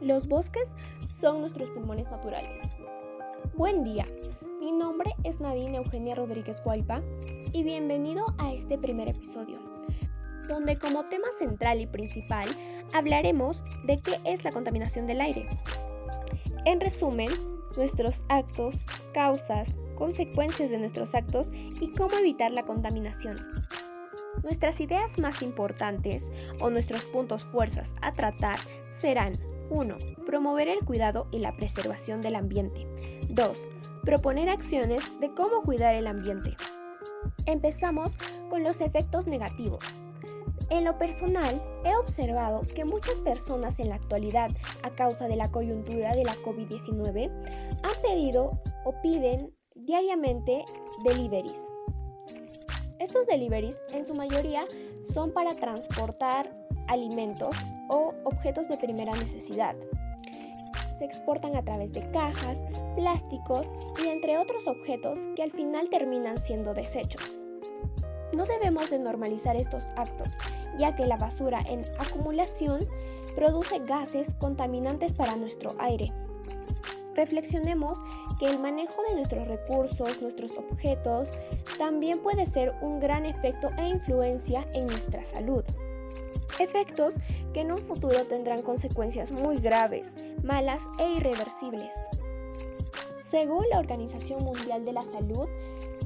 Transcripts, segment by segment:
Los bosques son nuestros pulmones naturales. Buen día, mi nombre es Nadine Eugenia Rodríguez Guaypa y bienvenido a este primer episodio, donde como tema central y principal hablaremos de qué es la contaminación del aire. En resumen, nuestros actos, causas, consecuencias de nuestros actos y cómo evitar la contaminación. Nuestras ideas más importantes o nuestros puntos fuerzas a tratar serán 1. Promover el cuidado y la preservación del ambiente. 2. Proponer acciones de cómo cuidar el ambiente. Empezamos con los efectos negativos. En lo personal, he observado que muchas personas en la actualidad, a causa de la coyuntura de la COVID-19, han pedido o piden diariamente deliveries. Estos deliveries en su mayoría son para transportar alimentos o objetos de primera necesidad. Se exportan a través de cajas, plásticos y entre otros objetos que al final terminan siendo desechos. No debemos de normalizar estos actos, ya que la basura en acumulación produce gases contaminantes para nuestro aire. Reflexionemos que el manejo de nuestros recursos, nuestros objetos, también puede ser un gran efecto e influencia en nuestra salud efectos que en un futuro tendrán consecuencias muy graves, malas e irreversibles. Según la Organización Mundial de la Salud,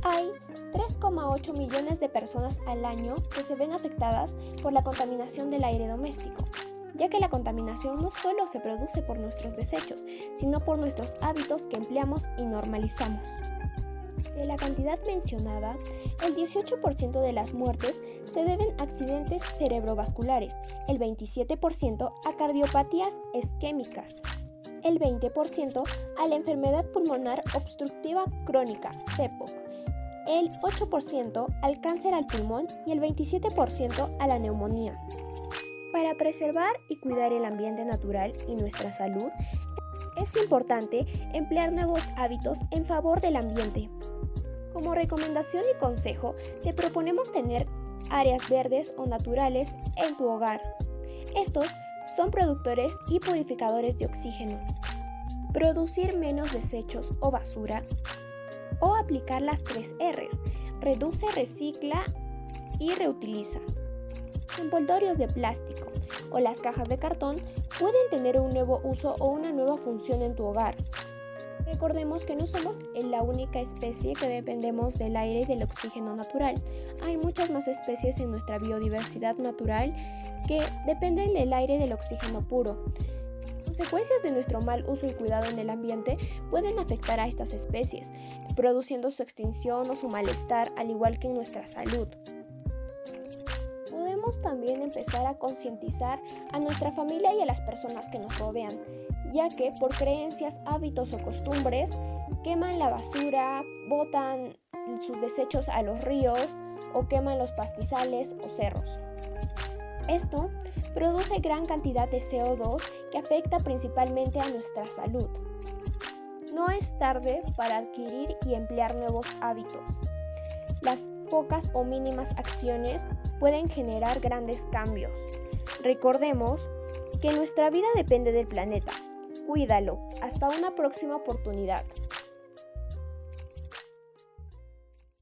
hay 3,8 millones de personas al año que se ven afectadas por la contaminación del aire doméstico, ya que la contaminación no solo se produce por nuestros desechos, sino por nuestros hábitos que empleamos y normalizamos. De la cantidad mencionada, el 18% de las muertes se deben a accidentes cerebrovasculares, el 27% a cardiopatías isquémicas, el 20% a la enfermedad pulmonar obstructiva crónica, CEPOC, el 8% al cáncer al pulmón y el 27% a la neumonía. Para preservar y cuidar el ambiente natural y nuestra salud, es importante emplear nuevos hábitos en favor del ambiente, como recomendación y consejo, te proponemos tener áreas verdes o naturales en tu hogar. Estos son productores y purificadores de oxígeno. Producir menos desechos o basura. O aplicar las tres Rs. Reduce, recicla y reutiliza. Envoltorios de plástico o las cajas de cartón pueden tener un nuevo uso o una nueva función en tu hogar. Recordemos que no somos la única especie que dependemos del aire y del oxígeno natural. Hay muchas más especies en nuestra biodiversidad natural que dependen del aire y del oxígeno puro. Consecuencias de nuestro mal uso y cuidado en el ambiente pueden afectar a estas especies, produciendo su extinción o su malestar, al igual que en nuestra salud podemos también empezar a concientizar a nuestra familia y a las personas que nos rodean ya que por creencias, hábitos o costumbres queman la basura, botan sus desechos a los ríos o queman los pastizales o cerros. Esto produce gran cantidad de CO2 que afecta principalmente a nuestra salud. No es tarde para adquirir y emplear nuevos hábitos. Las pocas o mínimas acciones pueden generar grandes cambios. Recordemos que nuestra vida depende del planeta Cuídalo. Hasta una próxima oportunidad.